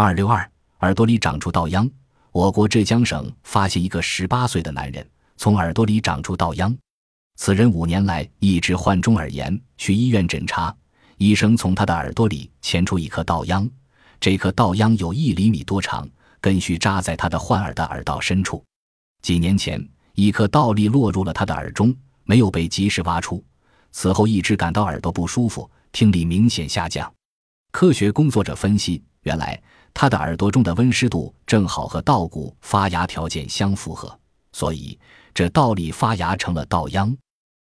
二六二，耳朵里长出倒秧。我国浙江省发现一个十八岁的男人从耳朵里长出倒秧，此人五年来一直患中耳炎，去医院诊查，医生从他的耳朵里钳出一颗倒秧，这颗倒秧有一厘米多长，根须扎在他的患耳的耳道深处。几年前，一颗倒立落入了他的耳中，没有被及时挖出，此后一直感到耳朵不舒服，听力明显下降。科学工作者分析，原来他的耳朵中的温湿度正好和稻谷发芽条件相符合，所以这稻粒发芽成了稻秧。